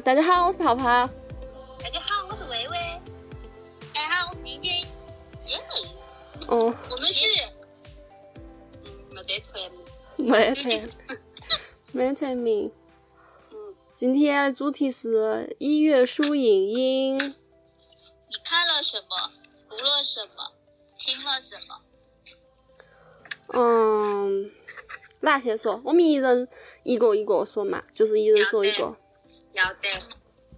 大家好，我是泡泡。大家好，我是微微。大家好，我是晶晶。耶！哦，我们是，嗯，没得团名。没团，没团名。嗯，今天的主题是一月书影音。你看了什么？读了什么？听了什么？嗯，那先说？我们一人一个一个说嘛，就是一人说一个。要得。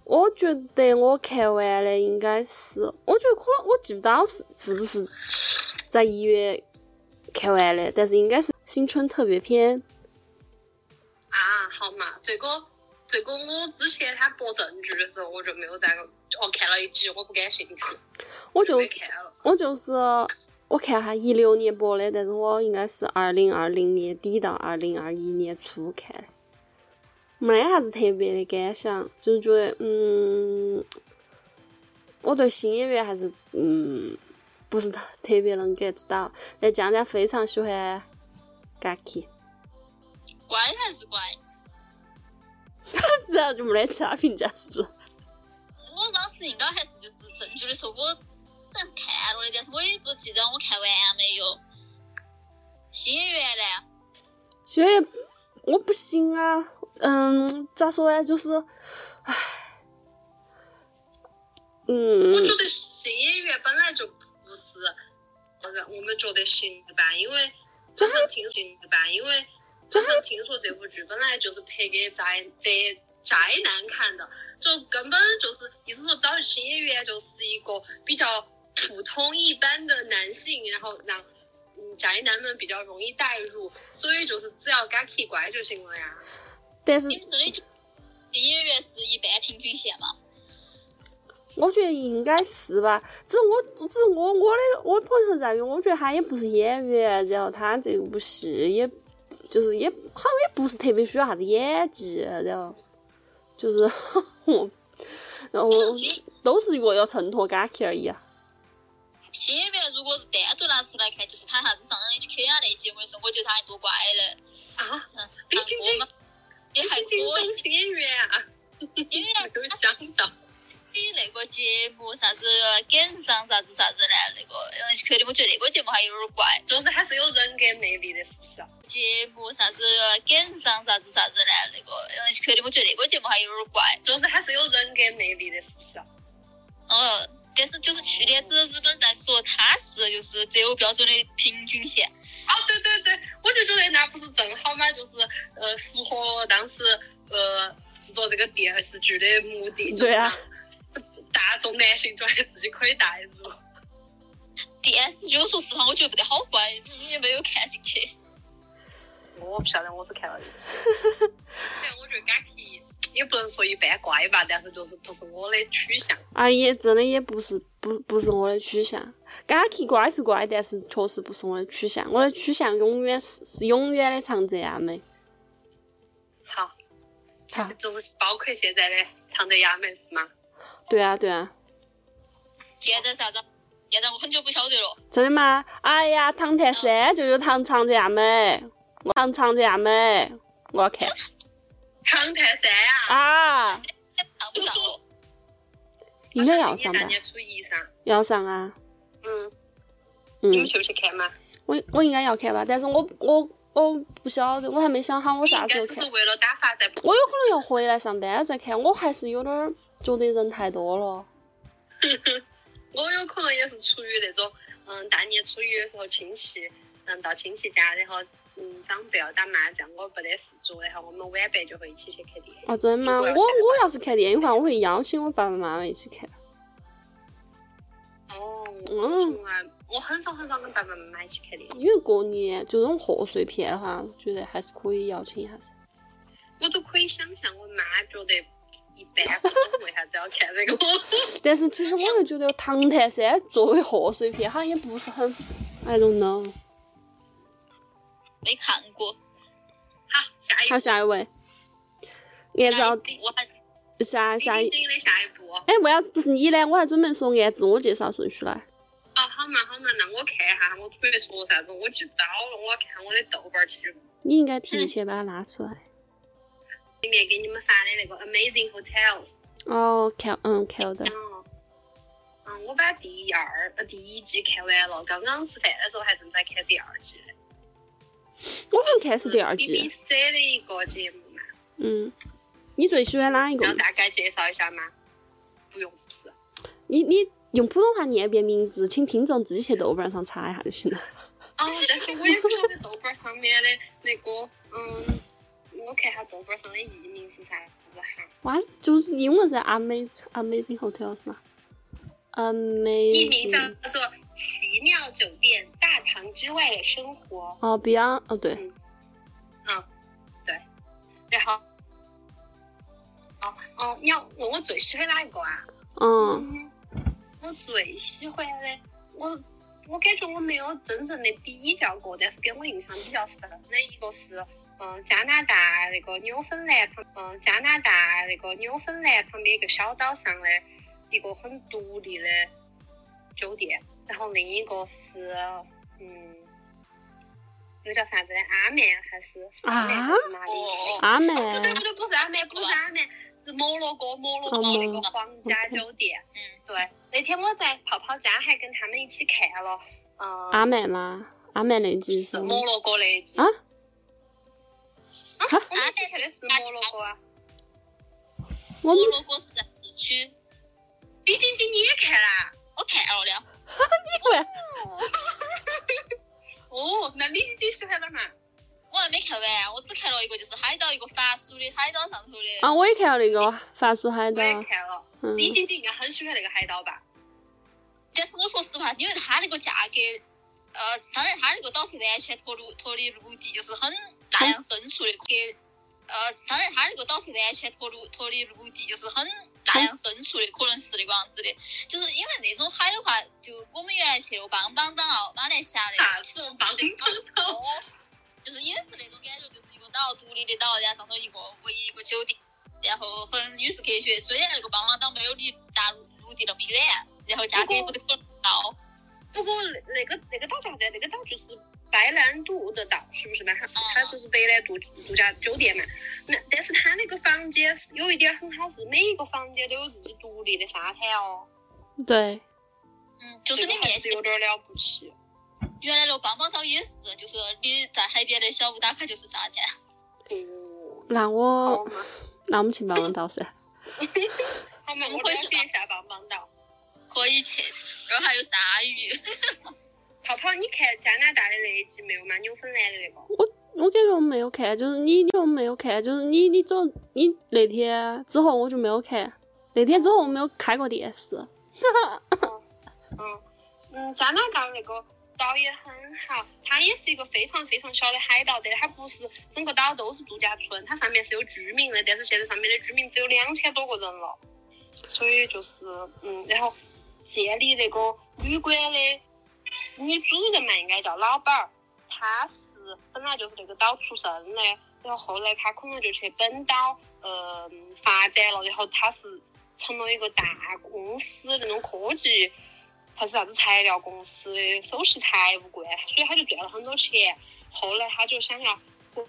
我觉得我看完的应该是，我觉得可能我记不到是是不是在一月看完的，但是应该是新春特别篇。啊，好嘛，这个这个我之前他播正剧的时候我就没有在哦看了一集，我不感兴趣。我就是。我就是我看他一六年播的，但是我应该是二零二零年底到二零二一年初看的。没得啥子特别的感想，就是觉得，嗯，我对新演员还是，嗯，不是特特别能 get 到。但江江非常喜欢 Gaki，乖还是乖？这样就没得其他评价，是不是？我当时应该还是就是正剧的时候，我正看了的，但是我也不记得我看完没有。新演员呢？新演员我不行啊。嗯，咋说呢？就是，唉，嗯。我觉得新演员本来就不是，或者我们觉得行一般，因为经常听行一般，因为经常听说这部剧本来就是拍给宅宅宅男看的，就根本就是意思说找新演员就是一个比较普通一般的男性，然后让嗯宅男们比较容易代入，所以就是只要敢奇乖就行了呀。但是，你们这里新演员是一般平均线吗？我觉得应该是吧，只是我，只是我，我的我的朋友在于，我觉得他也不是演员，然后他这部戏也，就是也好像也不是特别需要啥子演技，然后就是 我，然后都是为了衬托 Gaki 而已啊。新演员如果是单独拿出来看，就是他啥子上 HK 啊那节目的时候，我觉得他还多乖嘞。啊，李晶晶。也还可以。新演员啊，因为没有想到。你那个节目啥子赶上啥子啥子呢？那个嗯，确定我觉得那个节目还有点怪，就是还是有人格魅力的，是不是？节目啥子赶上啥子啥子呢？那个嗯，确定我觉得那个节目还有点怪，就是还是有人格魅力的，是不是？嗯，但是就是去年子日本在说他是就是择偶标准的平均线。哦，对对对，我就觉得那不是正好嘛，就是呃符合当时呃制作这个电视剧的目的。对啊。大众男性觉得自己可以代入。电视剧，我说实话，我觉得不得好怪，也没有看进去。我不晓得，我只看了一个。我觉得 Gaki 也不能说一般怪吧，但是就是不是我的取向。啊，也真的也不是不不是我的取向。Gaki 怪是乖，但是确实不是我的取向。我的取向永远是是永远的长泽雅美。好。好。就是包括现在的长泽雅美是吗？对啊，对啊。现在啥子？现在我很久不晓得了。真的吗？哎呀，唐探三就有唐长泽雅美，唐长泽雅美，我要看。唐探三呀？啊。上不上了？应该要上吧。要上啊。嗯。嗯。你们去不去看嘛？我我应该要看吧，但是我我我不晓得，我还没想好我啥时候看。是为了打发在。我有可能要回来上班再看，我还是有点觉得人太多了。我有可能也是出于那种，嗯，大年初一的时候亲戚，嗯，到亲戚家，然后，嗯，长辈要打麻将，我不得事做，然后我们晚辈就会一起去看电影。哦，真的吗？我我要是看电影的话，我会邀请我爸爸妈妈一起看。哦。嗯。我很少很少跟爸爸妈妈一起看电影。因为过年就这种贺岁片的话，觉得还是可以邀请一下噻。我都可以想象，我妈觉得。一般，为啥子要看这个？但是其实我又觉得《唐探三》作为贺岁片，好像也不是很，I don't know。没看过。好，下一。好，下一位。按照下下一。下一步。哎，为啥子不是你呢？我还准备说按自我介绍顺序来。哦，好嘛好嘛，那我看一下，我准备说啥子，我记不到了，我要看我的豆瓣记录。你应该提前把它拉出来。里面给你们发的那个 Amazing Hotels。哦，看，嗯，看到。嗯，嗯，我把第二呃第一季看完了，刚刚吃饭的时候还正在看第二季。我好像看是第二季。BBC 的一个节目嘛。嗯。你最喜欢哪一个？要大概介绍一下吗？不用，不是。你你用普通话念一遍名字，请听众自己去豆瓣上查一下就行了。哦，但是我也不晓得豆瓣上面的那个，嗯，我看下豆瓣上的译名是啥子哈？哇，就是英文是 Amazing Amazing Hotel 是吗？Amazing。译名叫做《奇妙酒店：大堂之外的生活》。哦，Beyond，哦对。嗯，对。然后，哦哦，你要问我最喜欢哪一个啊？嗯。我最喜欢的，我。我感觉我没有真正的比较过，但是给我印象比较深的一个是，嗯，加拿大那个纽芬兰旁，嗯，加拿大那个纽芬兰旁边一个小岛上的一个很独立的酒店。然后另一个是，嗯，那个叫啥子呢？阿曼还是阿曼还是哪里？阿曼？不对不对，不是阿曼，不是阿曼，是摩洛哥，摩洛哥那个皇家酒店。嗯，对。那天我在泡泡家还跟他们一起看了，嗯，阿曼吗？阿曼那集是摩洛哥那集啊？啊，我们一起看的是摩洛哥啊。摩洛哥是在市区。李晶晶你也看啦？我看了的。你看？哦，那李晶晶喜欢哪嘛？我还没看完，我只看了一个，就是海岛，一个法属的海岛上头的。啊，我也看了那个法属海岛。我也看了。李晶晶应该很喜欢那个海岛吧？但是我说实话，因为它那个价格，呃，当然它那个岛是完全脱陆脱离陆地，就是很大洋深处的。给呃，当然它那个岛是完全脱陆脱离陆地，就是很大洋深处的，可能是那个样子的。就是因为那种海的话，就我们原来去过邦邦岛、马来西亚的，啥是邦邦岛？就是也是那种感觉，就是一个岛，独立的岛，然后上头一个唯一一个酒店，然后很与世隔绝。虽然那个邦邦岛没有离大陆陆地那么远。然后价格也不得很高，不过那那个那个岛叫啥子？那个岛就是白兰度的岛，是不是嘛？它它就是白兰度度假酒店嘛。那但是它那个房间有一点很好，是每一个房间都有自己独立的沙滩哦。对，嗯，就是你面积有点了不起。原来那个棒棒岛也是，就是你在海边的小屋打开就是沙滩。哦，那我那我们去棒棒岛噻。好嘛，我准备下棒棒岛。可以去，然后还有鲨鱼。泡泡，你看加拿大的那一集没有吗？纽芬兰的那个。我我感觉我没有看，就是你你我没有看，就是你你走你那天之后我就没有看，那天之后我没有开过电视。嗯嗯，加拿大那个岛也很好，它也是一个非常非常小的海岛，但它不是整个岛都是度假村，它上面是有居民的，但是现在上面的居民只有两千多个人了。所以就是，嗯，然后建立那个旅馆的女主人嘛，应该叫老板儿，她是本来就是那个岛出生的，然后后来她可能就去本岛，嗯，发展了，然后她是成了一个大公司那种科技还是啥子材料公司的首席财务官，所以她就赚了很多钱。后来她就想要回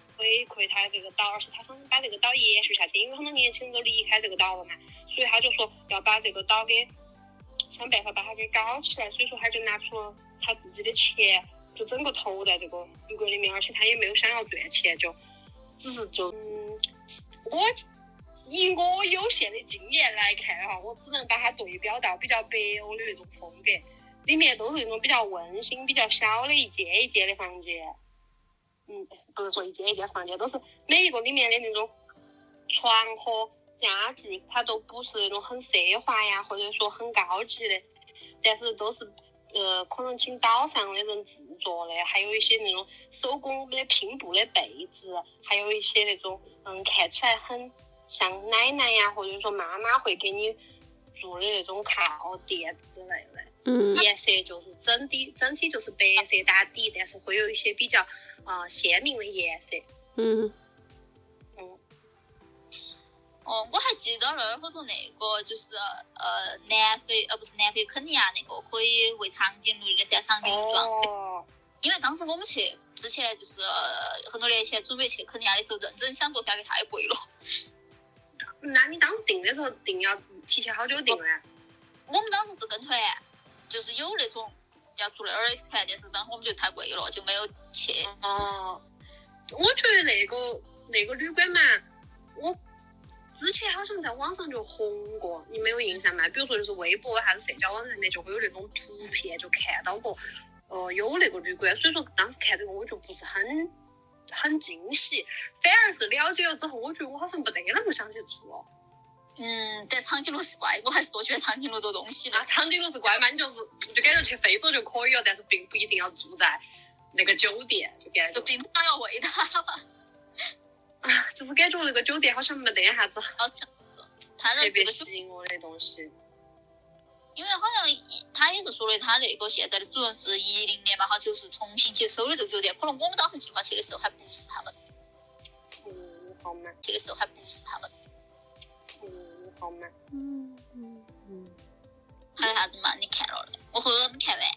馈她这个岛，而且她想把这个岛延续下去，因为很多年轻人都离开这个岛了嘛。所以他就说要把这个岛给想办法把它给搞起来，所以说他就拿出了他自己的钱，就整个投在这个旅馆里面，而且他也没有想要赚钱，就只是就嗯，我以我有限的经验来看哈，我只能把它对标到比较北欧的那种风格，里面都是那种比较温馨、比较小的一间一间的房间，嗯，不是说一间一间房间，都是每一个里面的那种床和。家具它都不是那种很奢华呀，或者说很高级的，但是都是呃可能请岛上的人制作的，还有一些那种手工的拼布的被子，还有一些那种嗯看起来很像奶奶呀，或者说妈妈会给你做的那种靠垫之类的。嗯。颜色就是整体整体就是白色打底，但是会有一些比较啊鲜明的颜色。嗯。哦，我还记得那儿后头那个就是呃南非呃不是南非肯尼亚那个可以喂长颈鹿的噻，长颈鹿庄。因为当时我们去之前就是很多年前准备去肯尼亚的时候，认真想过价格太贵了。那你当时订的时候订要提前好久订呢？我们当时是跟团，就是有那种要住那儿的团，但是当时我们觉得太贵了，就没有去。哦，我觉得那个那个旅馆嘛，我之前好像在网上就红过，你没有印象吗？比如说就是微博还是社交网站的，就会有那种图片，就看到过，呃，有那个旅馆。所以说当时看这个我就不是很很惊喜，反而是了解了之后，我觉得我好像没得那么想去住哦。嗯，但长颈鹿是怪，我还是多喜欢长颈鹿这东西的啊。。长颈鹿是怪嘛？你就是就感觉去非洲就可以了，但是并不一定要住在那个酒店，就感觉就并不想要喂它吧，啊，就是感觉那个酒店好像没得啥子好强。他那特别这个，吸引我的东西。因为好像一他也是说的，他那个现在的主人是一零年嘛，哈，就是重新接收的这个酒店。可能我们当时计划去的时候还不是他们嗯，好嘛，去的时候还不是他们。嗯，好嘛。嗯嗯嗯，还有啥子嘛？你看了的？我后头没看完。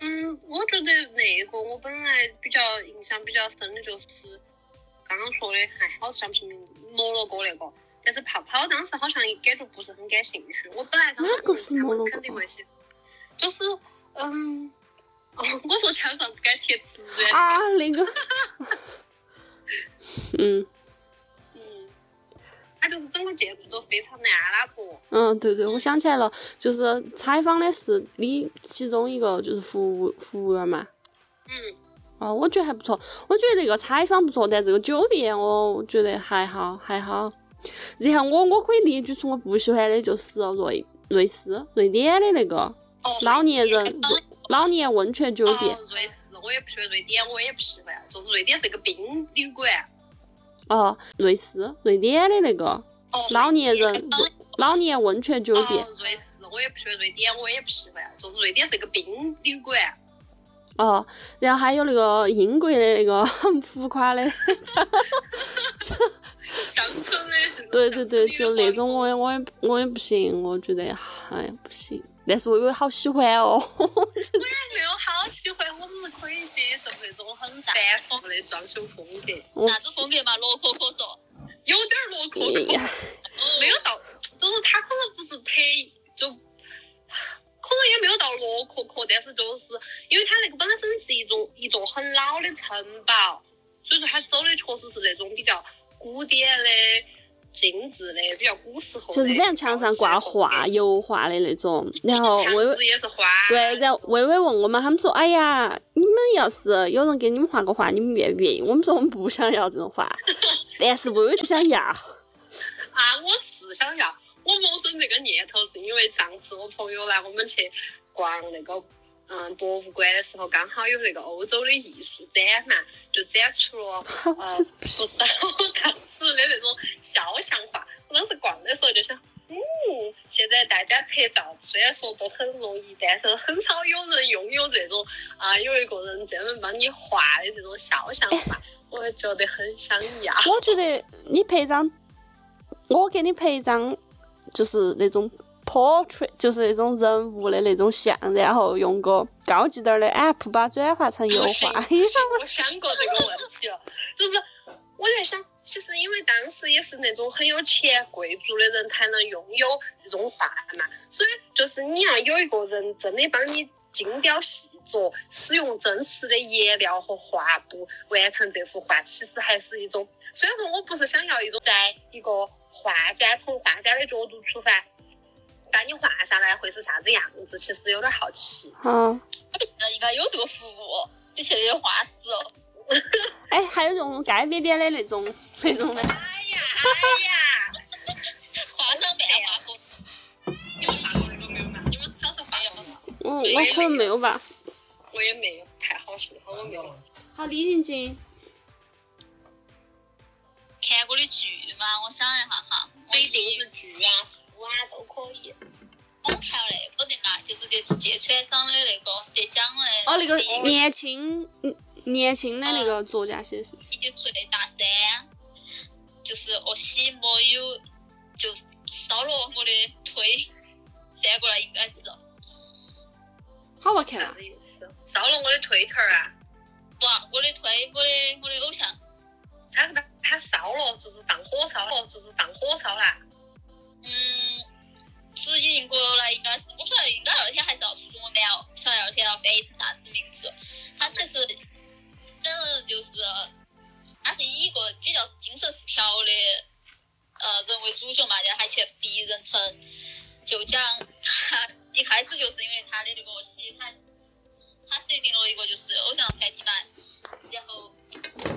嗯，我觉得那个我本来比较印象比较深的就是刚刚说的，还好是想不起名字，摩洛哥那个。但是泡泡当时好像也感觉不是很感兴趣。我本来哪个是摩洛哥肯定会喜，就是嗯，哦，我说墙上不敢贴瓷砖。啊，那个，嗯 嗯，它就是整个建筑都非常的阿拉伯。嗯，对对，我想起来了，就是采访的是你其中一个就是服务服务员嘛。嗯，哦，我觉得还不错，我觉得那个采访不错，但这个酒店我觉得还好还好。然后我我可以列举出我不喜欢的就是瑞瑞士瑞典的那个哦，老年人老年温泉酒店哦，瑞士我也不喜欢，瑞典我也不喜欢，就是瑞典是个宾旅馆。哦，瑞士瑞典的那个哦，老年人老年温泉酒店哦，瑞士我也不喜欢，瑞典我也不喜欢，就是瑞典是个宾旅馆。哦，然后还有那个英国的那个很 浮夸的，乡村的对对对，就那种我也我也我也不行，我觉得哎不行，但是微微好喜欢哦。我也没有好喜欢，我们可以接受那种很繁复的装修风格，啥子风格嘛？罗可可说。有点儿洛可可，没有到，就是他可能不是特就，可能也没有到洛可可，但是就是因为它那个本身是一座一座很老的城堡，所以说它走的确实是那种比较古典的、精致的、比较古时候。就是反正墙上挂画、油画的那种，然后墙微微也是花。对，然后微微问我们，他们说，哎呀，你们要是有人给你们画个画，你们愿不愿意？我们说我们不想要这种画，但是微微就想要。啊，我是想要，我萌生这个念头是因为上次我朋友来我们去逛那个嗯博物馆的时候，刚好有那个欧洲的艺术展嘛，就展出了 呃不少当时的那种肖像画。我当时逛的时候就想，嗯，现在大家拍照虽然说都很容易，但是很少有人拥有这种啊、有一个人专门帮你画的这种肖像画，我觉得很想要。我觉得你拍张，我给你拍一张，就是那种 portrait，就是那种人物的那种像，然后用个高级点儿的 app 把它转化成油画。我想 过这个问题了，就是我在想，其实因为当时也是那种很有钱贵族的人才能拥有这种画嘛，所以就是你要有一个人真的帮你精雕细琢，使用真实的颜料和画布完成这幅画，其实还是一种。虽然说我不是想要一种在一个画家从画家的角度出发，把你画下来会是啥子样子，其实有点好奇。嗯，呃，应该有这个服务，你去那些画室哦。哎，还有用盖边边的那种那种的。哎呀哎呀！画张漫画风，你们画过那个没有嘛？你们小时候画过吗？嗯，我可能没有吧。我也没有，太好幸好我没有。好，李晶晶。看过的剧嘛，我想一下哈，我非一定电视剧啊、书啊都可以。我看了那个的嘛，就是这次芥川上的那个得奖的。哦，那个年轻嗯年轻的那个作家写的是不是？一岁大三，就是我喜没有就烧了我的腿，翻过来应该是好不好看啊？烧了我的推特儿啊！不哇，我的推，我的我的偶像。他是他烧了，就是上火烧了，就是上火烧了。嗯，直译过来应该是，我晓得应该二天还是要出中文版哦，不晓得二天要翻译成啥子名字。他其实反正就是，他是以一个比较精神失调的呃人为主角嘛，然后还全部是第一人称，就讲他 一开始就是因为他的那个戏，他他设定了一个就是偶像团体嘛，然后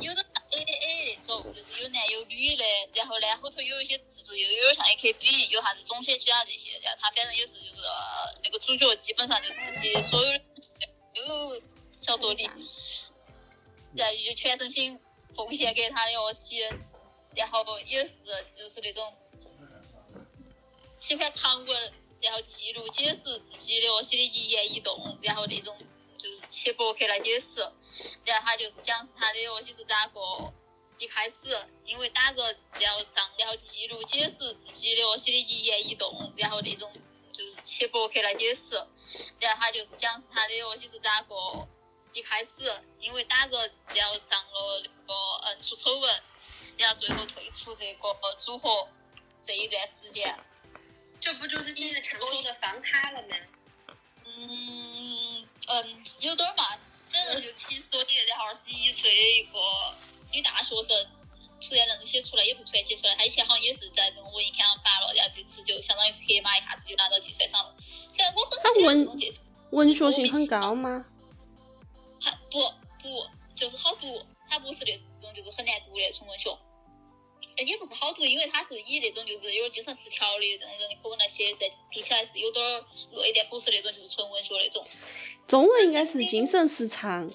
有的。A A A 那种就是有男有女的，然后呢后头有一些制度又有点像 A K B，有啥子中选举啊这些，然后他反正也是就是那个主角基本上就自己所有有小多的，然后就全身心奉献给他的乐器，然后也是就是那种喜欢长文，然后记录解释自己的乐器的一言一动，然后那种。就是写博客来解释，然后他就是讲是他的乐器是咋个，一开始因为打人，然后上，然后记录解释自己的乐器的一言一动，然后那种就是去博客来解释，然后他就是讲是他的乐器是咋个，一开始因为打人，然后上了那个嗯出丑闻，然后最后退出这个组合这一段时间，这不就是你常说的放卡了吗？嗯。嗯，有点儿嘛，反正就七十多年，然后二十一岁的一个女大学生，突然这样子写出来，也不突然写出来，她以前好像也是在这种文艺刊上发了，然后这次就相当于是黑马，一下子就拿到季川上了。反正我很喜欢这种介绍。文学性很高吗？还不不，就是好读，它不是那种就是很难读的纯文学。也不是好读，因为它是以那种就是有点精神失调的这种人的口吻来写噻，读起来是有点儿累但不是那种就是纯文学那种。中文应该是精神失常。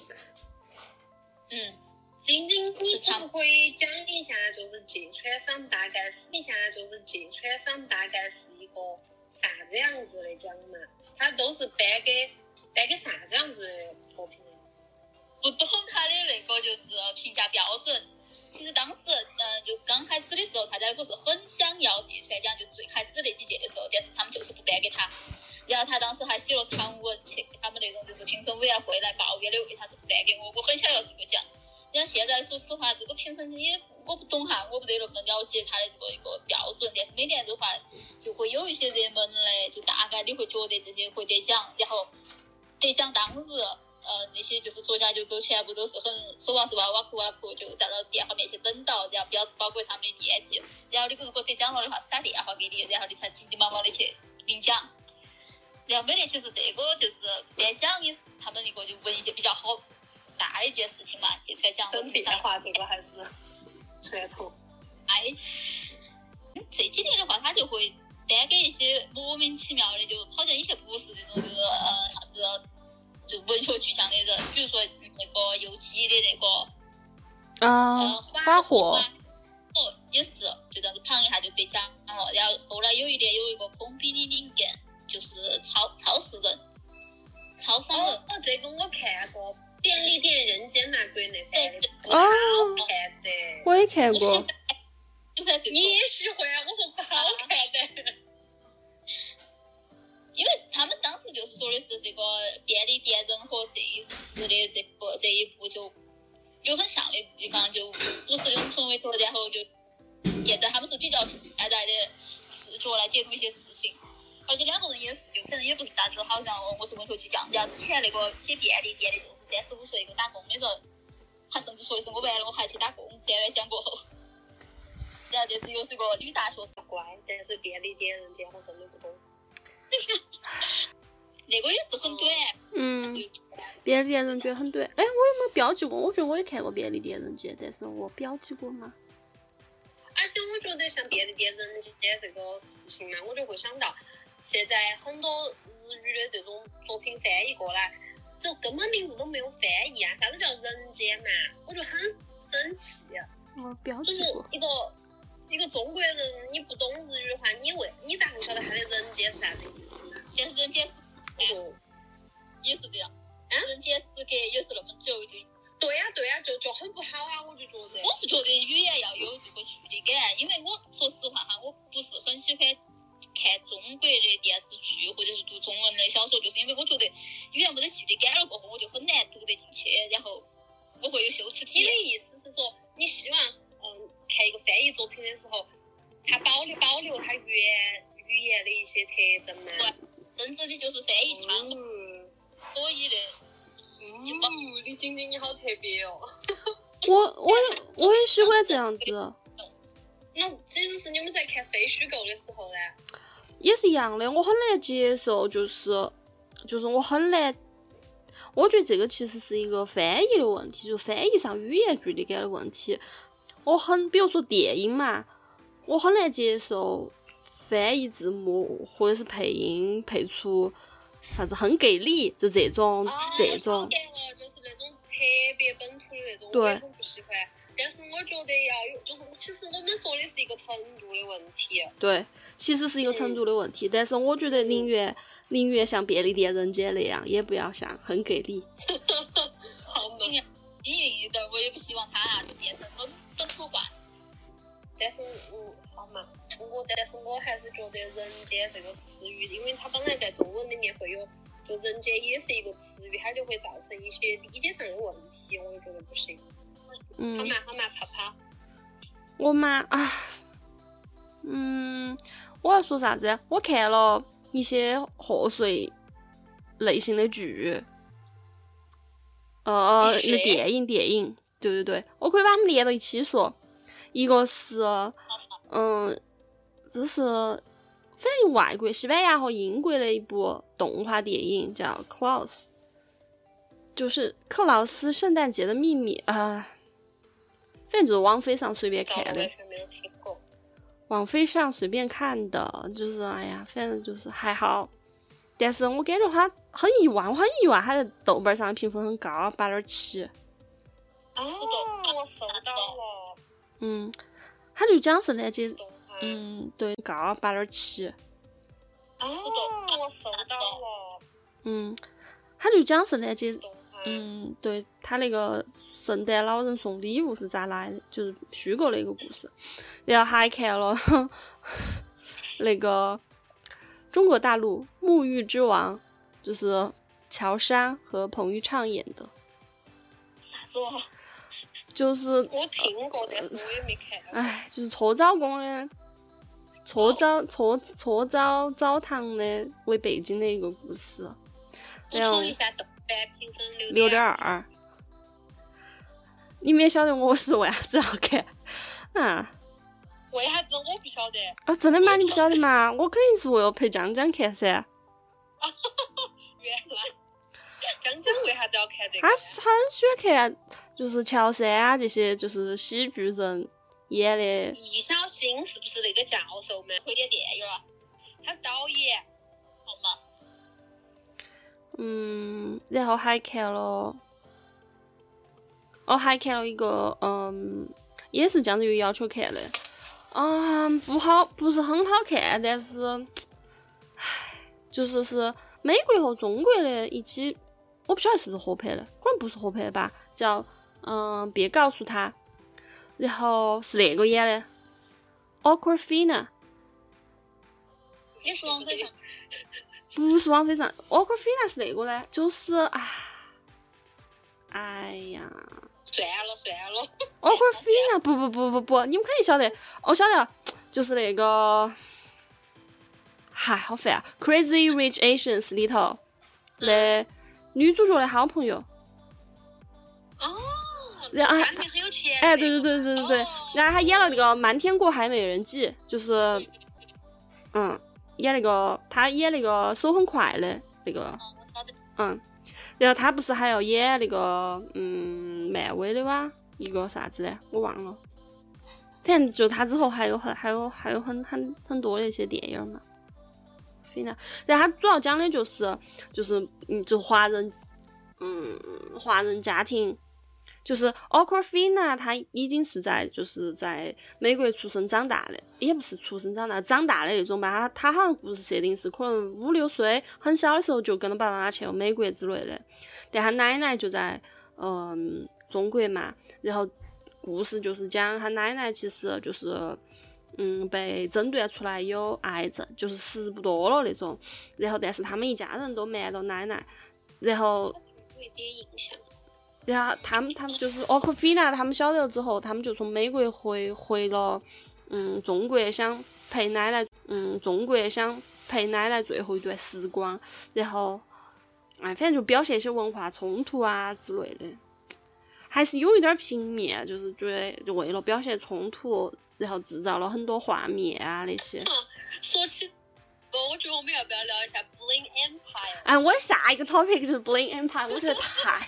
嗯，晶晶，你可不可以讲一下，就是芥川赏大概是一下，就是芥川赏大概是一个啥子样子的奖嘛？它都是颁给颁给啥子样子的作品？不懂他的那个就是评价标准。其实当时，嗯，就刚开始的时候，大家不是很想要芥川奖，就最开始那几届的时候，但是他们就是不颁给他。然后他当时还写了长文去他们那种就是评审委员会来抱怨的，为啥子不颁给我？我很想要这个奖。然后现在说实话，这个评审也我不懂哈，我不得那么了解他的这个一个标准。但是每年的话，就会有一些热门的，就大概你会觉得这些会得奖，然后得奖当日。呃，那些就是作家就都全部都是很说话是哇哇哭哇哭，就在那电话面前等到，然后标包括他们的电器，然后你如果得奖了的话是打电话给你，然后你才急急忙忙的去领奖。然后每年其实这个就是颁奖也是他们一个就文艺界比较好大的一件事情嘛，芥川奖。很变化，这个还是传统。哎，这几年的话，他就会颁给一些莫名其妙的，就好像以前不是那种，就是呃啥子。就文学巨匠的人，比如说那个游记的那个，啊，花火，哦，也是就这样子捧一下就得奖了。然后后来有一年有一个空比里林根，就是超超市人，超商人。哦，这个我看过，《便利店人间》那国内翻的，不好看的。我也看过。你也喜欢？我说不好看的。因为他们当时就是说的是这个便利店人和这一时的这个这一部就有很像的地方，就不是那种纯为然后就现在他们是比较现代的视角来解读一些事情，而且两个人也是就反正也不是啥子，好像我是文学巨匠，然后之前那个写便利店的就是三十五岁一个打工的人，他甚至说的是我完了我还去打工，编完奖过后，然后这次又是个女大学生，乖，但是便利店人间我真的不懂。那个也是很短，嗯，便利店人间很短。哎，我有没有标记过？我觉得我也看过便利店人间，但是我标记过吗？而且我觉得像便利店人间这个事情嘛，我就会想到现在很多日语的这种作品翻译过来，就根本名字都没有翻译啊！啥子叫人间嘛？我就很生气。我标记过。就是一个。一个中国人，你不懂日语的话，你为你咋会晓得他的人间是啥子意思呢？但是人间失格也是这样，人间失格也是那么久就。对呀对呀，就就很不好啊！我就觉得。我是觉得语言要有这个距离感，因为我说实话哈，我不是很喜欢看中国的电视剧或者是读中文的小说，就是因为我觉得语言没得距离感了过后，我就很难读得进去，然后。我会有羞耻体你。的意思是说，你希望嗯看一个翻译作品的时候，它保留保留它原语言的一些特征吗？甚至你就是翻译腔嗯可以的。嗯，李晶晶你好特别哦。我我我也喜欢这样子，那即使是你们在看非虚构的时候呢？也是一样的。我很难接受，就是就是我很难，我觉得这个其实是一个翻译的问题，就是翻译上语言距离感的问题。我很，比如说电影嘛，我很难接受翻译字幕或者是配音配出啥子很给力，就这种这种。了，就是那种特别本土的那种，对我也很不喜欢。但是我觉得要有，就是其实我们说的是一个程度的问题。对，其实是一个程度的问题，但是我觉得宁愿宁愿像便利店人间那样，也不要像很给力。好嘛，你一点儿我也不希望它啥子变成本本土化。但是我，好嘛，我但是我还是觉得“人间”这个词语，因为它本来在中文里面会有，就“人间”也是一个词语，它就会造成一些理解上的问题，我就觉得不行。嗯好，嘛好嘛，泡泡，我嘛啊，嗯，我要说啥子？我看了一些贺岁类型的剧，呃，一些那电影电影，对对对，我可以把它们连到一起说。一个是，嗯，这是反正外国西班牙和英国的一部动画电影，叫《Klaus》，就是克劳斯圣诞节的秘密啊。反正就是网飞上随便，看的，网飞上随便看的，就是哎呀，反正就是还好。但是我感觉它很意外，我很意外，它在豆瓣上的评分很高，八点七。到了，嗯，他就讲圣诞节，嗯，对，高八点七。哦，我收到了，嗯，他就讲圣诞节，嗯，对，他那个圣诞老人送礼物是咋来的，就是虚构的一个故事。然后还看了那个中国大陆《沐浴之王》，就是乔杉和彭昱畅演的，啥子哦？就是我听过，但是我也没看。哎，就是搓澡工的，搓澡搓搓澡澡堂的为背景的一个故事，补充一下，豆瓣评分六六点点二。你们也晓得我是为啥子要看啊？为啥子我不晓得？啊，真的吗？你不晓得吗？我肯定是为了陪江江看噻。原来江江为啥子要看这个他呀？是很喜欢看，就是乔杉啊这些就是喜剧人演的。易小星是不是那个教授嘛？会演电影了，他是导演。好吗？嗯，然后还看了，哦，还看了一个，嗯，也是江子瑜要求看的，嗯，不好，不是很好看，但是，唉，就是是美国和中国的一起，我不晓得是不是合拍的，可能不是合拍的吧，叫嗯，别告诉他，然后是那个演的，Awkwafina，也是王菲上，不是王菲上，Awkwafina 是那个呢，就是啊，哎呀。算了算了，Awkwafina 不不不不不，你们肯定晓得，我晓得，就是那个，嗨，好烦啊，《Crazy Rich Asians》里头的女主角的好朋友，哦，然后家里面很有钱。哎，对对对对对对哦，然后他演了那个《瞒天过海美人计》，就是，嗯，演那个他演那个手很快的那个，嗯，然后他不是还要演那个嗯漫威的哇，一个啥子的我忘了，反正就他之后还有很还有还有很很很多的一些电影嘛。非常，然后他主要讲的就是就是嗯，就华人嗯华人家庭。就是 Awkwafina，她已经是在就是在美国出生长大的，也不是出生长大，长大的那种吧。她她好像故事设定是可能五六岁，很小的时候就跟着爸爸妈妈去了美国之类的。但她奶奶就在嗯中国嘛，然后故事就是讲她奶奶其实就是嗯被诊断出来有癌症，就是时不多了那种。然后但是他们一家人都瞒着奶奶，然后有一点印象。然后他们他们就是奥克菲娜他们晓得了之后，他们就从美国回回了嗯中国，想陪奶奶嗯中国想陪奶奶最后一段时光，然后哎反正就表现一些文化冲突啊之类的，还是有一点儿平面，就是觉得就为了表现冲突，然后制造了很多画面啊那些。说起哥，我觉得我们要不要聊一下 Bling Empire？哎，我的下一个 topic 就是 Bling Empire，我觉得太，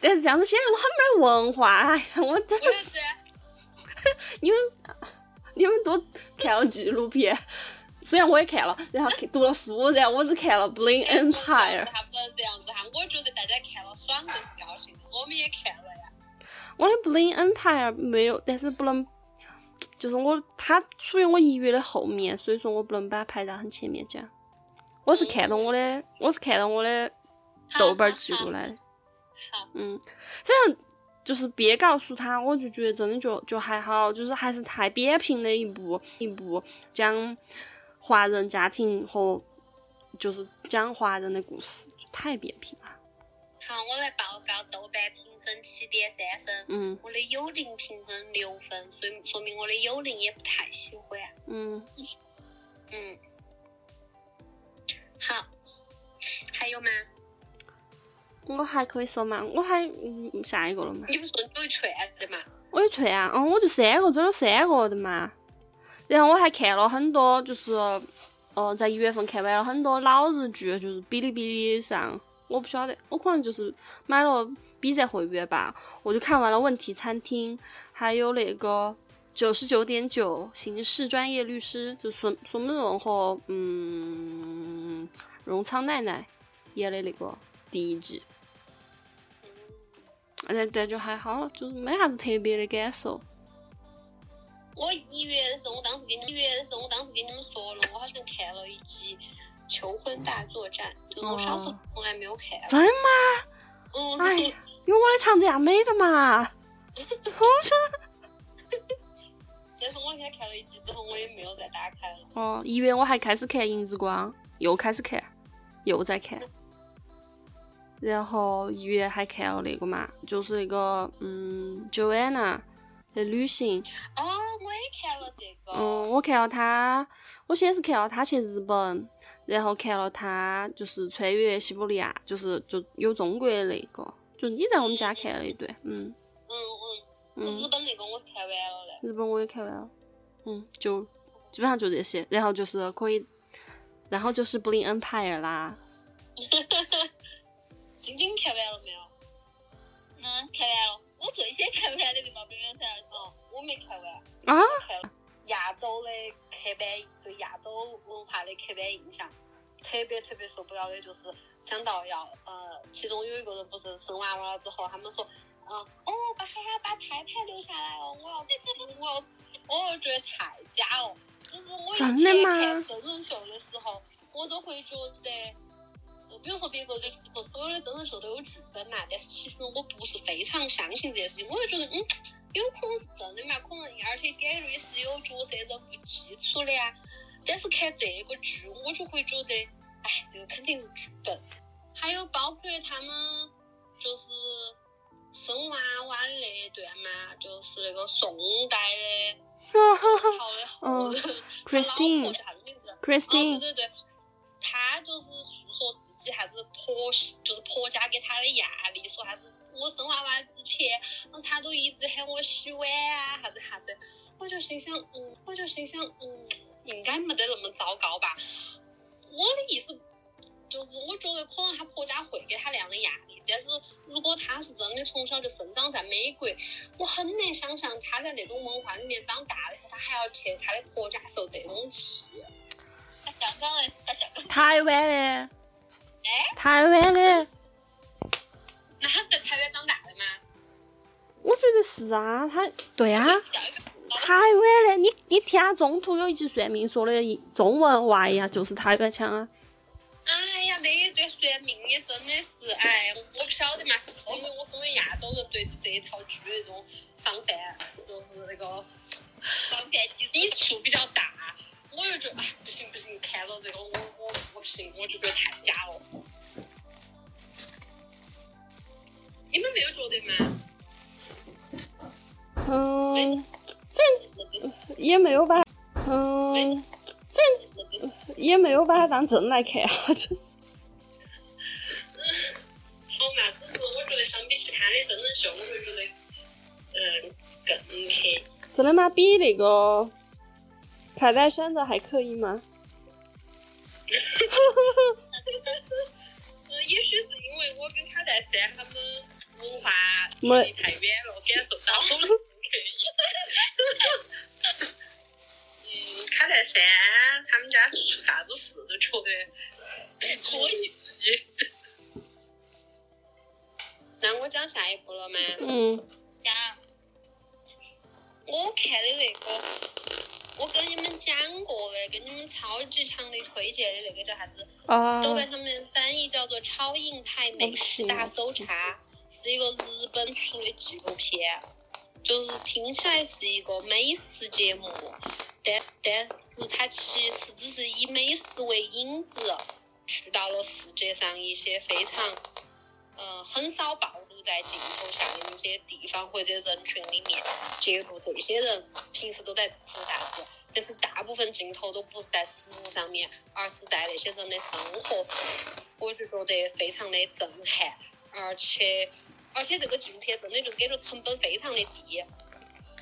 但是这样子显得我很没文化，我真的是，你们你们都看了纪录片，虽然我也看了，然后读了书，然后我只看了 Bling Empire。他不能这样子哈，我觉得大家看了爽就是高兴，我们也看了呀。我的 Bling Empire 没有，但是不能，就是我它处于我一月的后面，所以说我不能把它排到很前面讲。我是看到我的，我是看到我的豆瓣记录来的。好，嗯，反正就是别告诉他，我就觉得真的就就还好，就是还是太扁平的一部一部讲华人家庭和就是讲华人的故事，就太扁平了。好，我来报告豆瓣评分七点三分，嗯我的友邻评分六分，所以说明我的友邻也不太喜欢。嗯，嗯，好，还有吗？我还可以说嘛，我还嗯下一个了嘛。你不说有一串的嘛？我有串啊，嗯，我就三个，这有三个的嘛。然后我还看了很多，就是呃，在一月份看完了很多老日剧，就是哔哩哔哩上，我不晓得，我可能就是买了 B 站会员吧，我就看完了《问题餐厅》，还有那个九十九点九刑事专业律师，就孙孙梦荣和嗯荣昌奶奶演的那个第一季。但但就还好，就是没啥子特别的感受。我一月的时候，我当时给你们一月的时候，我当时给你们说了，我好像看了一集《求婚大作战》，就是我小时候从来没有看。真吗？嗯，哎呀，有我的长这样美的嘛！我这但是我那天看了一集之后，我也没有再打开了。哦，一月我还开始看《银之光》，又开始看，又在看。然后一月还看了那个嘛，就是那个嗯，Joanna 的旅行。哦，我也看了这个。嗯，我看了他，我先是看了他去日本，然后看了他就是穿越西伯利亚，就是就有中国的那个，就你在我们家看了一段，嗯嗯嗯，嗯，日本那个我是看完了的。日本我也看完了，嗯，就基本上就这些，然后就是可以，然后就是 Bling Empire 啦，晶晶看完了没有？嗯，看完了。我最先看完的那个《冰原才是我没看完，啊，我看了亚洲的刻板对亚洲文化的刻板印象，特别特别受不了的就是讲到要呃，其中有一个人不是生娃娃了之后，他们说。嗯，哦，把还要把胎盘留下来哦，我要吃，我要吃，我觉得太假了。就是我以前看真人秀的时候，我都会觉得，呃，比如说别个就是说所有的真人秀都有剧本嘛，但是其实我不是非常相信这件事情，我就觉得，嗯，有可能是真的嘛，可能而且给的是有角色人物基础的呀。但是看这个剧，我就会觉得，哎，这个肯定是剧本。还有包括他们就是生娃娃的那一段嘛，就是那个宋代的宋 朝的后人，他老婆 Christine 叫啥子名字？哦，Christine，对对对，她就是诉说自己啥子婆媳，就是婆家给她的压力，说啥子我生娃娃之前，嗯，她都一直喊我洗碗啊，啥子啥子，我就心想，嗯，我就心想，嗯，应该没得那么糟糕吧。我的意思就是，我觉得可能她婆家会给她那样的压力，但是如果她是真的从小就生长在美国，我很难想象她在那种文化里面长大的，她还要去她的婆家受这种气。他香港的，他香港，台湾的，哎，台湾的，那他是在台湾长大的吗？我觉得是啊，他对啊，台湾的，你你听他中途有一集算命说的中文哇呀，就是台湾腔啊，哎呀，那一段算命也真的是，哎，我不晓得嘛，是不是因为我身为亚洲人，对这一套剧的那种防范，就是那个防范机抵触比较大，我就觉得，哎，不行不行，看到这个我我我不行，我就觉得太假了。你们没有觉得吗？嗯，反正也没有把，嗯，反正也没有把它当真来看啊，就是。好嘛，只是我觉得相比其他的真人秀，我会觉得，嗯，更可以。真的吗？比那个派单选择还可以吗？嗯，也许是因为我跟卡戴珊他们文化距离太远了，感受到我们不可以。嗯，卡戴珊他们家出啥子事都觉得可以去。那我讲下一步了吗？嗯。讲。我看的那个，我跟你们讲过的，跟你们超级强烈推荐的那个叫啥子？啊。豆瓣上面翻译叫做《超硬派美食大搜查》，是一个日本出的纪录片，就是听起来是一个美食节目，但但是它其实只是以美食为引子，去到了世界上一些非常。嗯，很少暴露在镜头下的那些地方或者人群里面，揭露这些人平时都在吃啥子。但是大部分镜头都不是在食物上面，而是在那些人的生活上。我就觉得非常的震撼，而且而且这个纪录片真的就是感觉成本非常的低，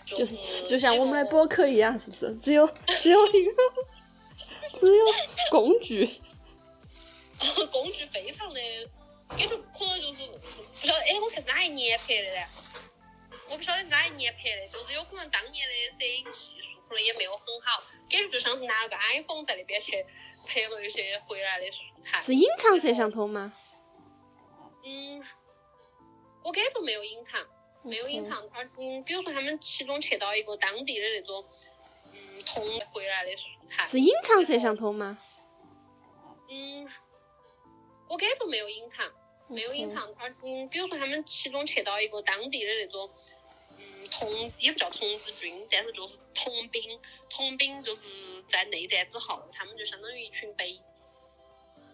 就是就像我们的博客一样，是不是？只有 只有一个，只有工具，工具非常的。感觉可能就是不晓得，哎，我看是哪一年拍的嘞？我不晓得是哪一年拍的，就是有可能当年的摄影技术可能也没有很好，感觉就像是拿了个 iPhone 在那边去拍了一些回来的素材。是隐藏摄像头吗？嗯，我感觉没有隐藏，没有隐藏。而嗯，比如说他们其中去到一个当地的那种嗯同回来的素材。是隐藏摄像头吗？嗯，我感觉没有隐藏。没有隐藏，而嗯，比如说他们其中去到一个当地的那种，嗯，童也不叫童子军，但是就是童兵，童兵就是在内战之后，他们就相当于一群被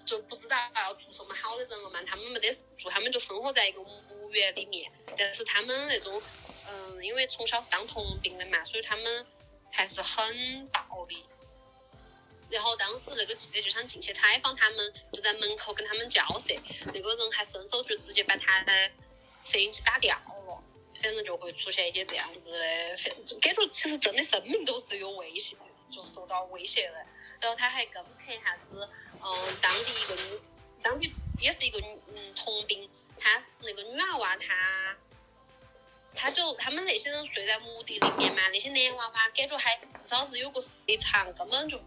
就不知道要做什么好的人了嘛，他们没得事做，他们就生活在一个墓园里面，但是他们那种，嗯，因为从小是当童兵的嘛，所以他们还是很暴力。然后当时那个记者就想进去采访他们，就在门口跟他们交涉，那个人还伸手就直接把他的摄影机打掉了，反正就会出现一些这样子的，反就感觉其实真的生命都是有威胁，就受到威胁的。然后他还跟拍啥子，嗯，当地一个女，当地也是一个女嗯童兵，她是那个女娃娃，她。他就他们那些人睡在墓地里面嘛，那些男娃娃感觉还至少是有个时长，根本就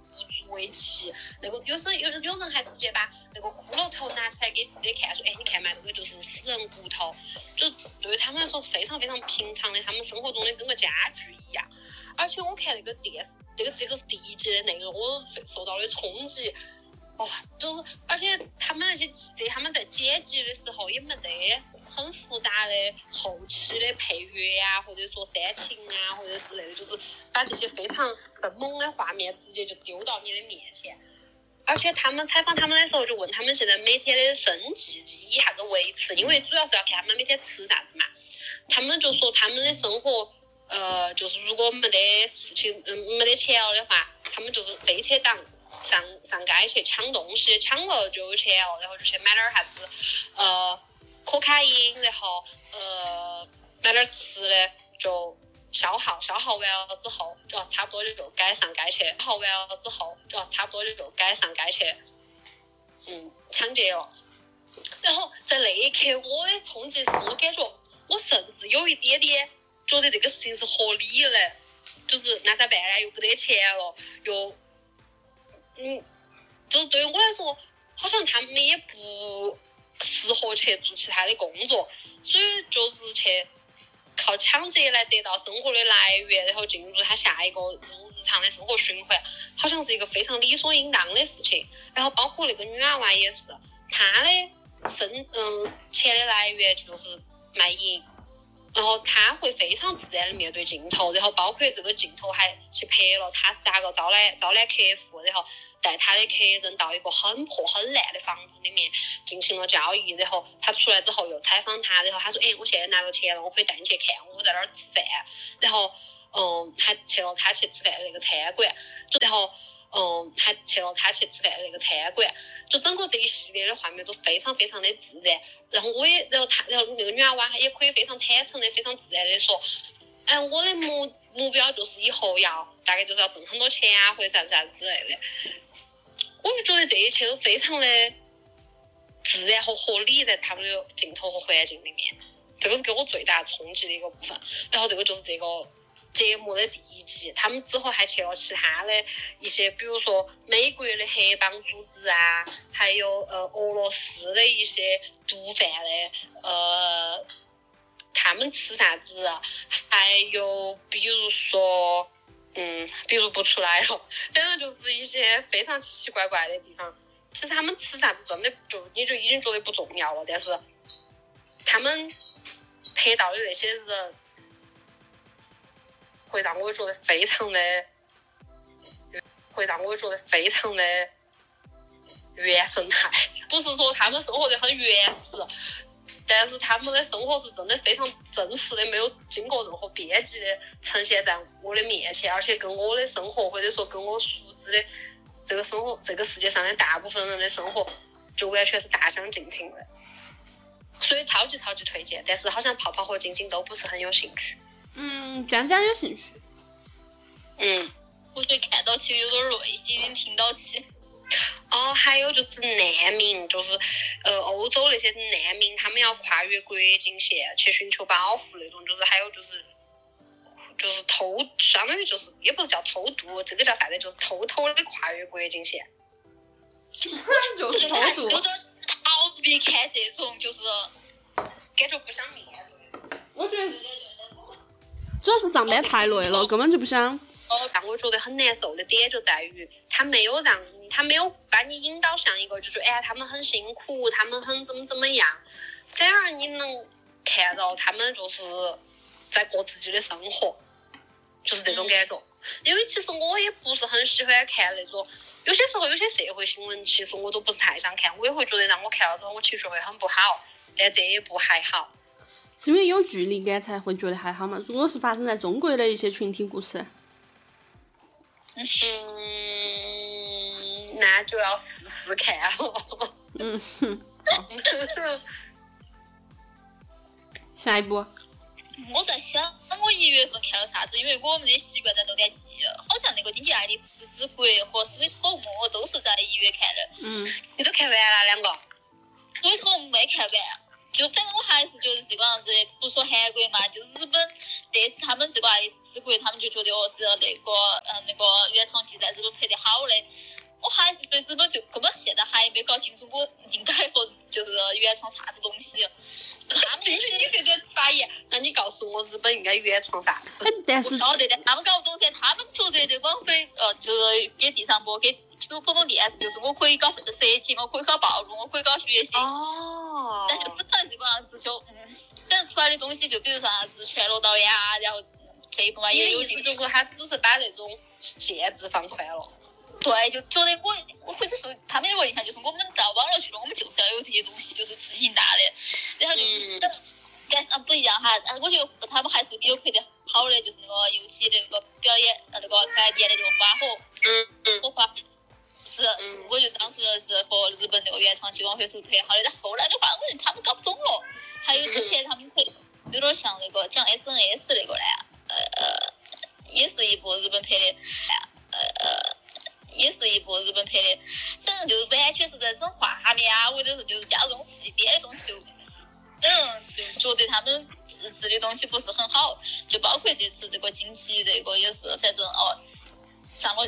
围棋。那个有时有有人还直接把那个骷髅头拿出来给自己看，说：“哎，你看嘛，那个就是死人骨头。”就对于他们来说非常非常平常的，他们生活中的跟个家具一样。而且我看那个电视，那个这个是第一集的内容，我受到的冲击。哇，就是，而且他们那些记者，他们在剪辑的时候也没得很复杂的后期的配乐呀，或者说煽情啊，或者之类的，就是把这些非常生猛的画面直接就丢到你的面前。而且他们采访他们的时候，就问他们现在每天的生计以啥子维持，因为主要是要看他们每天吃啥子嘛。他们就说他们的生活，呃，就是如果没得事情，嗯，没得钱了的话，他们就是飞车党。上上街去抢东西，抢了就有钱哦，然后就去买点啥子，呃，可卡因，然后呃买点吃的，就消耗，消耗完了之后，就差不多就该上街去，消耗完了之后，就差不多就该上街去，嗯，抢劫了。然后在那一刻，我的冲击是我感觉，我甚至有一点点觉得这个事情是合理的，就是那咋办呢？又不得钱了，又。嗯，就是对于我来说，好像他们也不适合去做其他的工作，所以就是去靠抢劫来得到生活的来源，然后进入他下一个这种日常的生活循环，好像是一个非常理所应当的事情。然后包括那个女娃娃也是，她的生嗯钱的来源就是卖淫，然后他会非常自然的面对镜头，然后包括这个镜头还去拍了他是咋个招揽招揽客户，然后带他的客人到一个很破很烂的房子里面进行了交易，然后他出来之后又采访他，然后他说，哎，我现在拿到钱了，我可以带你去看我在那儿吃饭，然后嗯，他去了他去吃饭的那个餐馆，然后嗯，还去了他去吃饭的那个餐馆。就整个这一系列的画面都非常非常的自然，然后我也，然后他，然后那个女娃娃也可以非常坦诚的、非常自然的说，哎，我的目目标就是以后要大概就是要挣很多钱啊，或者啥子啥子之类的。我就觉得这一切都非常的自然和合理，在他们的镜头和环境里面，这个是给我最大冲击的一个部分。然后这个就是这个。节目的第一集，他们之后还去了其他的一些，比如说美国的黑帮组织啊，还有呃俄罗斯的一些毒贩的，呃，他们吃啥子？还有比如说，嗯，比如不出来了，反正就是一些非常奇奇怪怪的地方。其实他们吃啥子真的就你就已经觉得不重要了，但是他们拍到的那些人。会让我觉得非常的，会让我觉得非常的原生态。不是说他们生活的很原始，但是他们的生活是真的非常真实的，没有经过任何编辑的呈现在我的面前，而且跟我的生活或者说跟我熟知的这个生活，这个世界上的大部分人的生活，就完全是大相径庭的。所以超级超级推荐，但是好像泡泡和晶晶都不是很有兴趣。嗯，讲讲有兴趣。嗯，我觉得看到起有点累，心听到起。哦，还有就是难民，就是呃欧洲那些难民，他们要跨越国境线去寻求保护那种，就是还有就是就是偷，相当于就是也不是叫偷渡，这个叫啥子？就是偷偷的跨越国境线。就是偷渡。有点逃避看这种，就是感觉不想面对。我觉得。主要是上班太累了，根本就不想。哦，让我觉得很难受的点就在于，他没有让，他没有把你引导向一个，就是哎，他们很辛苦，他们很怎么怎么样，反而你能看到他们就是在过自己的生活，就是这种感觉。因为其实我也不是很喜欢看那种，有些时候有些社会新闻，其实我都不是太想看，我也会觉得让我看了之后我情绪会很不好。但这一部还好。是因为有距离感才会觉得还好嘛？如果是发生在中国的一些群体故事，嗯，那就要试试看了。嗯哼。下一步。我在想，我一月份看了啥子？因为我们的习惯在弄点记，好像那个《经济爱丽丝之国》和《Sweet Home》都是在一月看的。嗯。你都看完了两个？Sweet Home 没看完。就反正我还是觉得这个样子，不说韩国嘛，就日本，这是他们这个爱丽丝之国，他们就觉得哦是那个嗯那个原创剧在日本拍的好的。我还是对日本就根本现在还没搞清楚，我应该和就是原创啥子东西。他们听你这个发言，那你告诉我日本应该原创啥子？但是晓得的，他们搞不懂噻，他们觉得的网飞呃就是给地上播给普通电视，就是我可以搞色情，我可以搞暴露，我可以搞血腥。哦。但就只能这个样子，就嗯，反正出来的东西就比如说啥子全裸导演啊，然后这一部嘛也有意思，就是他只是把那种限制放宽了。对，就觉得我我或者是他们有个印象，就是我们到网络去了，我们就是要有这些东西，就是自信大的，然后就，但是啊不一样哈，我觉得他们还是有拍的好的，就是那个尤其那个表演呃那个改编的那个花火，嗯嗯，火花，是，我就当时是和日本那个原创剧网飞是拍好的，但后来的话，我觉得他们搞不懂了，还有之前他们拍有点像那个讲 SNS 那个呢，呃呃，也是一部日本拍的，呃呃。也是一部日本拍的，反正就是完全是在整画面啊，或者是就是加这种刺激点的东西，就嗯就觉得他们自制的东西不是很好，就包括这次这个荆棘这个也是，反正哦上了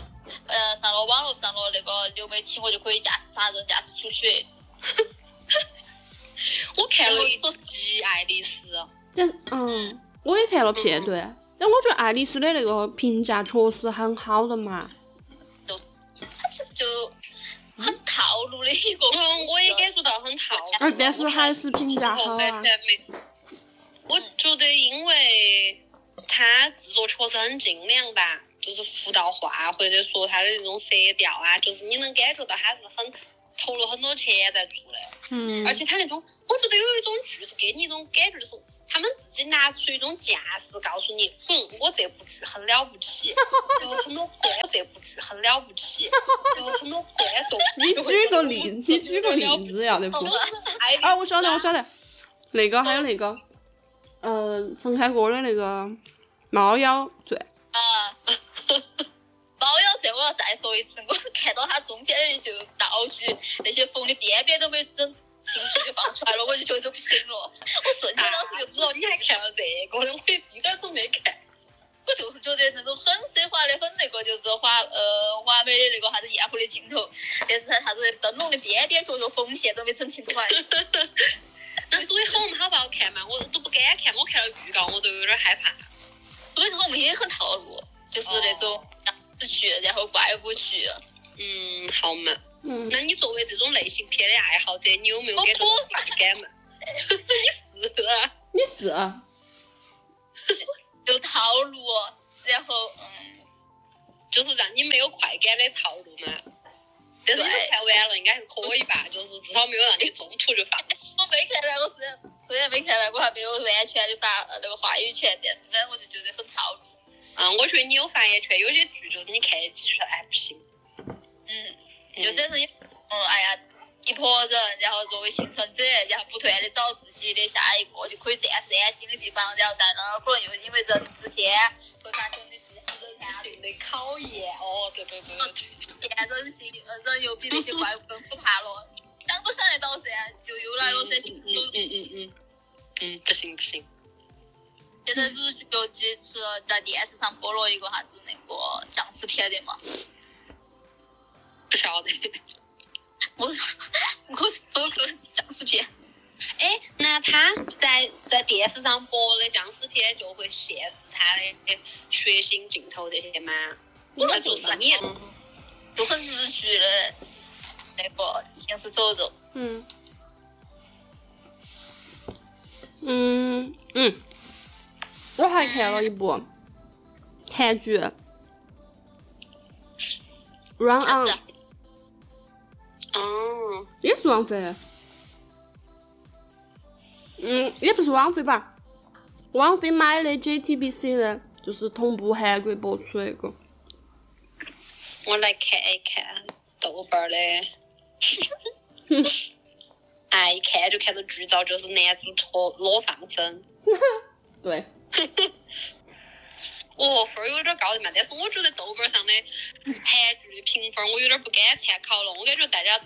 呃上了网络上了那个流媒体，我就可以驾驶杀人，驾驶出血。我看了一说极爱丽丝，但嗯我也看了片段，但我觉得爱丽丝的那个评价确实很好的嘛。其实就很套路的一个，嗯，我也感觉到很套路。而但是还是评价好啊。我觉得因为它制作确实很精良吧，就是服道化或者说它的那种色调啊，就是你能感觉到它是很投了很多钱在做的。嗯，而且它那种，我觉得有一种剧是给你一种感觉，就是他们自己拿出一种架势，告诉你，嗯，我这部剧很了不起，然后很多观，我这部剧很了不起，然后很多观众。你举个例，你举个例子呀，那部。啊，我晓得，我晓得，那个还有那个，呃，陈凯歌的那个《猫妖传》。啊，猫妖这我要再说一次，我看到它中间的就道具那些缝的边边都没整清楚就放出来了，我就觉得不行了，我瞬间当时就知道你还看了这个的，我一点都没看。我就是觉得那种很奢华的、很那个，就是华呃华美的那个啥子宴会的镜头，但是它啥子灯笼的边边角角缝线都没整清楚来。那所以我们好不好看嘛？我都不敢看，我看了预告我都有点害怕。所以我们也很套路，就是那种僵尸剧，然后怪物剧。嗯，好嘛。嗯，那你作为这种类型片的爱好者，你有没有感觉到快感嘛？你是啊，你是啊，就套路，然后嗯，就是让你没有快感的套路嘛。但是你都看完了，应该还是可以吧？就是至少没有让你中途就放弃。我没看完，我虽然虽然没看完，我还没有完全的发呃那个话语权，但是反正我就觉得很套路。嗯，我觉得你有发言权，有些剧就是你看一集就说哎不行。嗯，就反正也嗯，哎呀，一拨人，然后作为幸存者，然后不断的找自己的下一个就可以暂时安心的地方，然后在那儿可能又因为人之间会发生的事情都看下去。的考验哦，对对对对对。验人性，呃，人又比那些怪物更可怕了。想都想得到噻，就又来了噻，幸福嗯嗯嗯嗯嗯，不行不行。现在日剧有几次在电视上播了一个啥子那个僵尸片的嘛？不晓得。我我我个僵尸片，哎，那他在在电视上播的僵尸片就会限制他的血腥镜头这些吗？那就是你就很日剧的那个行尸走肉。嗯，嗯嗯，我还看了一部韩剧《Run 啥 On 子》，哦，也是王菲。嗯，也不是王菲吧？王菲买的 JTBC 的，就是同步韩国播出的一个。我来看一看豆瓣儿的。哎，一看就看到剧照，就是男主脱裸上身。对，哦，分儿有点高的嘛，但是我觉得豆瓣上的韩剧的评分我有点不敢参考了，我感觉大家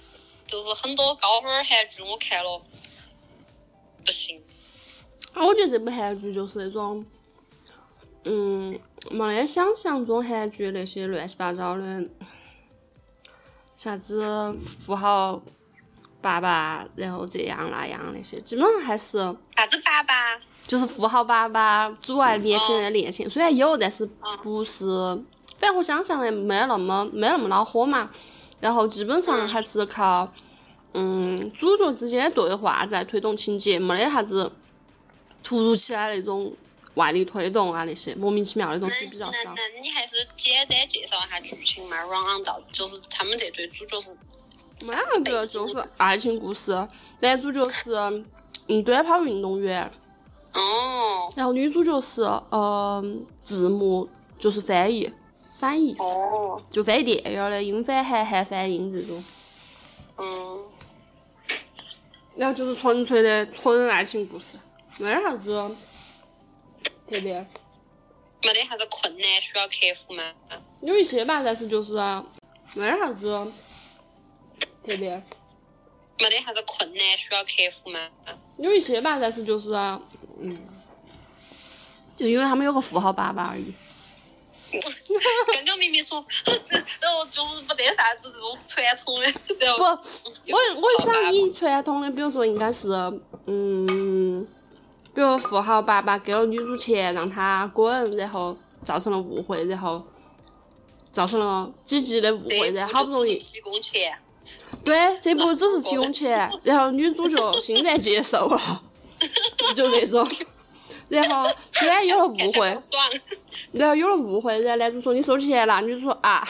就是很多高分儿韩剧我看了不行。啊，我觉得这部韩剧就是那种，嗯，没得想象中韩剧那些乱七八糟的，啥子富豪爸爸，然后这样那样那些，基本上还是啥子爸爸？就是富豪爸爸阻碍年轻人的恋情，虽然有，但是嗯不是，反正我想象的没那么没那么恼火嘛。然后基本上还是靠，嗯，主角之间的对话在推动情节，没得啥子突如其来那种外力推动啊那些莫名其妙的东西比较那少。那你还是简单介绍一下剧情嘛？Run 到就是他们这对主角是没那个就是爱情故事，男主角是嗯短跑运动员，哦然后女主角是呃字幕就是翻译翻译。哦就翻译电影儿的英翻韩，韩翻英这种，嗯然后就是纯粹的纯爱情故事，没得啥子特别，没得啥子困难需要克服吗？有一些吧，但是就是没得啥子特别，没得啥子困难需要克服吗？有一些吧，但是就是嗯，就因为他们有个富豪爸爸而已。刚刚明明说，然后就是不得啥子这种传统的，然不，我我想以传统的，比如说应该是嗯，比如富豪爸爸给了女主钱让她滚，然后造成了误会，然后造成了几级的误会，然后好不容易提供钱，对这部只是提供钱，然后女主角欣然接受了，就那种，然后虽然有了误会。然后有了误会，然后男主说你收钱了，女主说啊，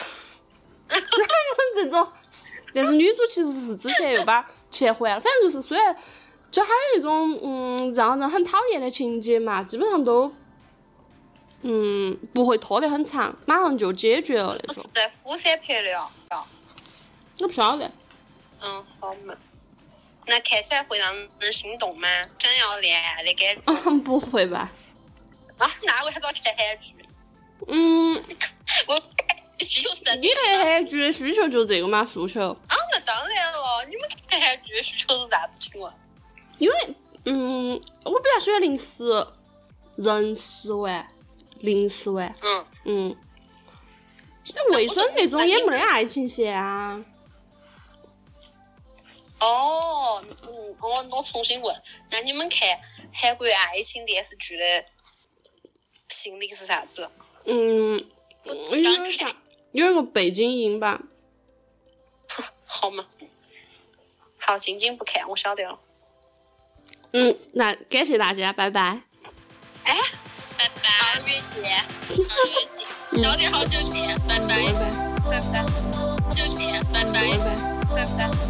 这种，但是女主其实是之前又把钱还了，反正就是虽然就他的那种嗯让人很讨厌的情节嘛，基本上都嗯不会拖得很长，马上就解决了那不是种。在釜山拍的哦。我不晓得，嗯，好嘛。那看起来会让人心动吗？想要恋爱的感觉嗯，不会吧？啊？那为啥子要看韩剧？嗯，我需求是在你对韩剧的需求就这个嘛诉求，啊，那当然了，你们看韩剧的需求是啥子情况？因为嗯，我比较喜欢零食，人食玩，零食玩。嗯，嗯，那卫生这种也没得爱情线啊。哦，嗯，我我重新问，那你们看韩国爱情电视剧的心理是啥子？嗯，我有刚看，有点个背景音吧。好嘛？好，晶晶不看，我晓得了。嗯，那感谢大家，拜拜。哎拜拜，二月见，二月见，到底好久见，拜拜拜，拜，拜拜好久见，拜拜。拜拜。拜拜。